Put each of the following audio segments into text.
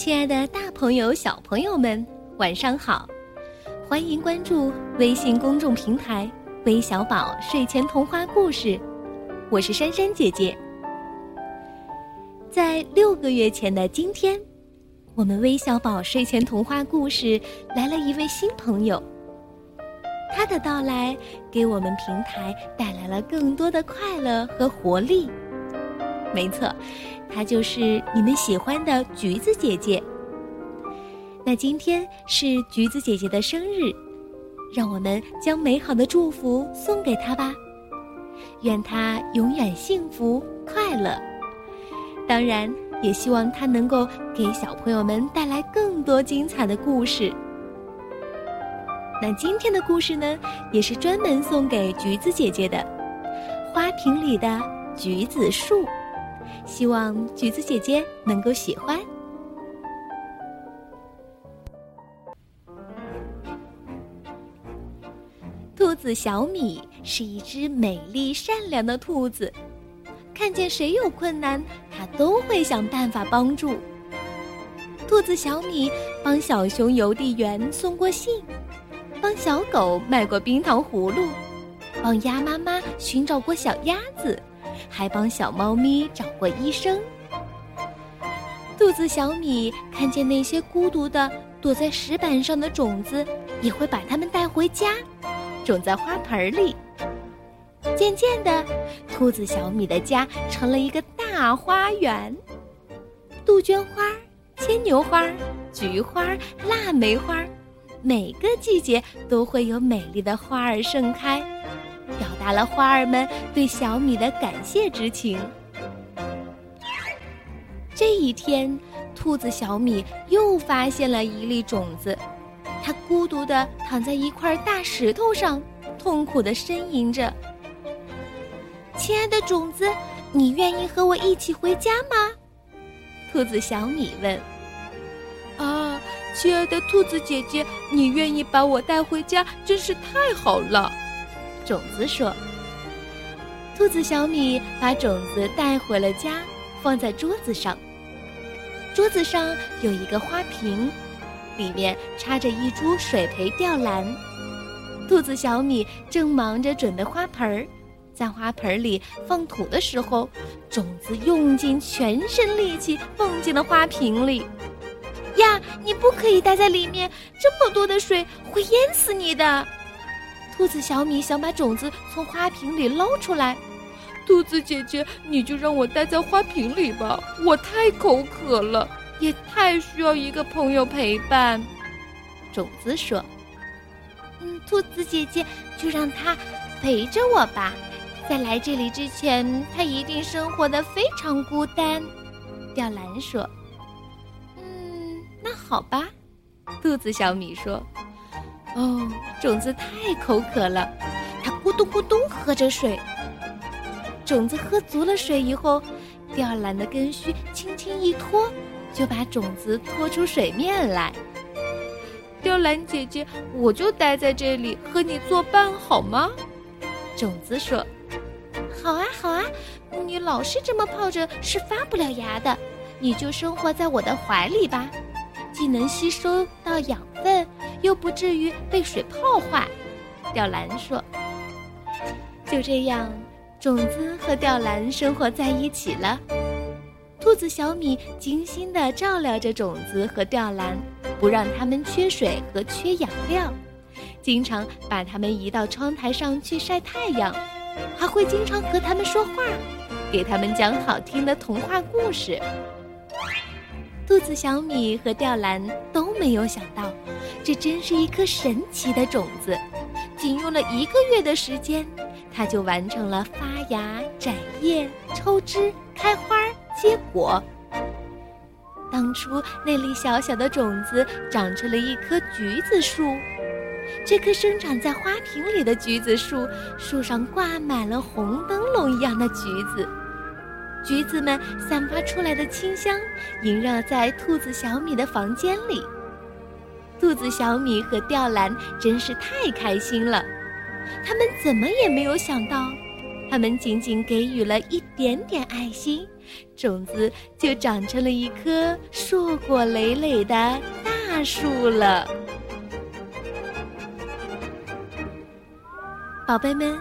亲爱的，大朋友、小朋友们，晚上好！欢迎关注微信公众平台“微小宝睡前童话故事”，我是珊珊姐姐。在六个月前的今天，我们微小宝睡前童话故事来了一位新朋友。他的到来给我们平台带来了更多的快乐和活力。没错，她就是你们喜欢的橘子姐姐。那今天是橘子姐姐的生日，让我们将美好的祝福送给她吧。愿她永远幸福快乐。当然，也希望她能够给小朋友们带来更多精彩的故事。那今天的故事呢，也是专门送给橘子姐姐的，《花瓶里的橘子树》。希望橘子姐姐能够喜欢。兔子小米是一只美丽善良的兔子，看见谁有困难，它都会想办法帮助。兔子小米帮小熊邮递员送过信，帮小狗卖过冰糖葫芦，帮鸭妈妈寻找过小鸭子。还帮小猫咪找过医生。兔子小米看见那些孤独的躲在石板上的种子，也会把它们带回家，种在花盆里。渐渐的，兔子小米的家成了一个大花园。杜鹃花、牵牛花、菊花、腊梅花，每个季节都会有美丽的花儿盛开。表达了花儿们对小米的感谢之情。这一天，兔子小米又发现了一粒种子，它孤独地躺在一块大石头上，痛苦地呻吟着：“亲爱的种子，你愿意和我一起回家吗？”兔子小米问。“啊，亲爱的兔子姐姐，你愿意把我带回家，真是太好了。”种子说：“兔子小米把种子带回了家，放在桌子上。桌子上有一个花瓶，里面插着一株水培吊兰。兔子小米正忙着准备花盆儿，在花盆里放土的时候，种子用尽全身力气蹦进了花瓶里。呀，你不可以待在里面，这么多的水会淹死你的。”兔子小米想把种子从花瓶里捞出来，兔子姐姐，你就让我待在花瓶里吧，我太口渴了，也太需要一个朋友陪伴。种子说：“嗯，兔子姐姐，就让它陪着我吧，在来这里之前，它一定生活的非常孤单。”吊兰说：“嗯，那好吧。”兔子小米说。哦，种子太口渴了，它咕咚咕咚喝着水。种子喝足了水以后，吊兰的根须轻轻一拖，就把种子拖出水面来。吊兰姐姐，我就待在这里和你作伴好吗？种子说：“好啊，好啊，你老是这么泡着是发不了芽的，你就生活在我的怀里吧，既能吸收到养分。”又不至于被水泡坏，吊兰说：“就这样，种子和吊兰生活在一起了。兔子小米精心地照料着种子和吊兰，不让它们缺水和缺养料，经常把它们移到窗台上去晒太阳，还会经常和它们说话，给它们讲好听的童话故事。兔子小米和吊兰都没有想到。”这真是一颗神奇的种子，仅用了一个月的时间，它就完成了发芽、展叶、抽枝、开花、结果。当初那粒小小的种子长成了一棵橘子树，这棵生长在花瓶里的橘子树，树上挂满了红灯笼一样的橘子，橘子们散发出来的清香萦绕在兔子小米的房间里。兔子小米和吊兰真是太开心了，他们怎么也没有想到，他们仅仅给予了一点点爱心，种子就长成了一棵硕果累累的大树了。宝贝们，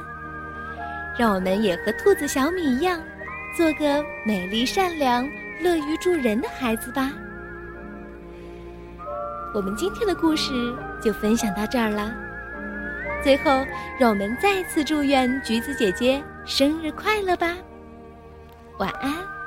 让我们也和兔子小米一样，做个美丽、善良、乐于助人的孩子吧。我们今天的故事就分享到这儿了。最后，让我们再次祝愿橘子姐姐生日快乐吧！晚安。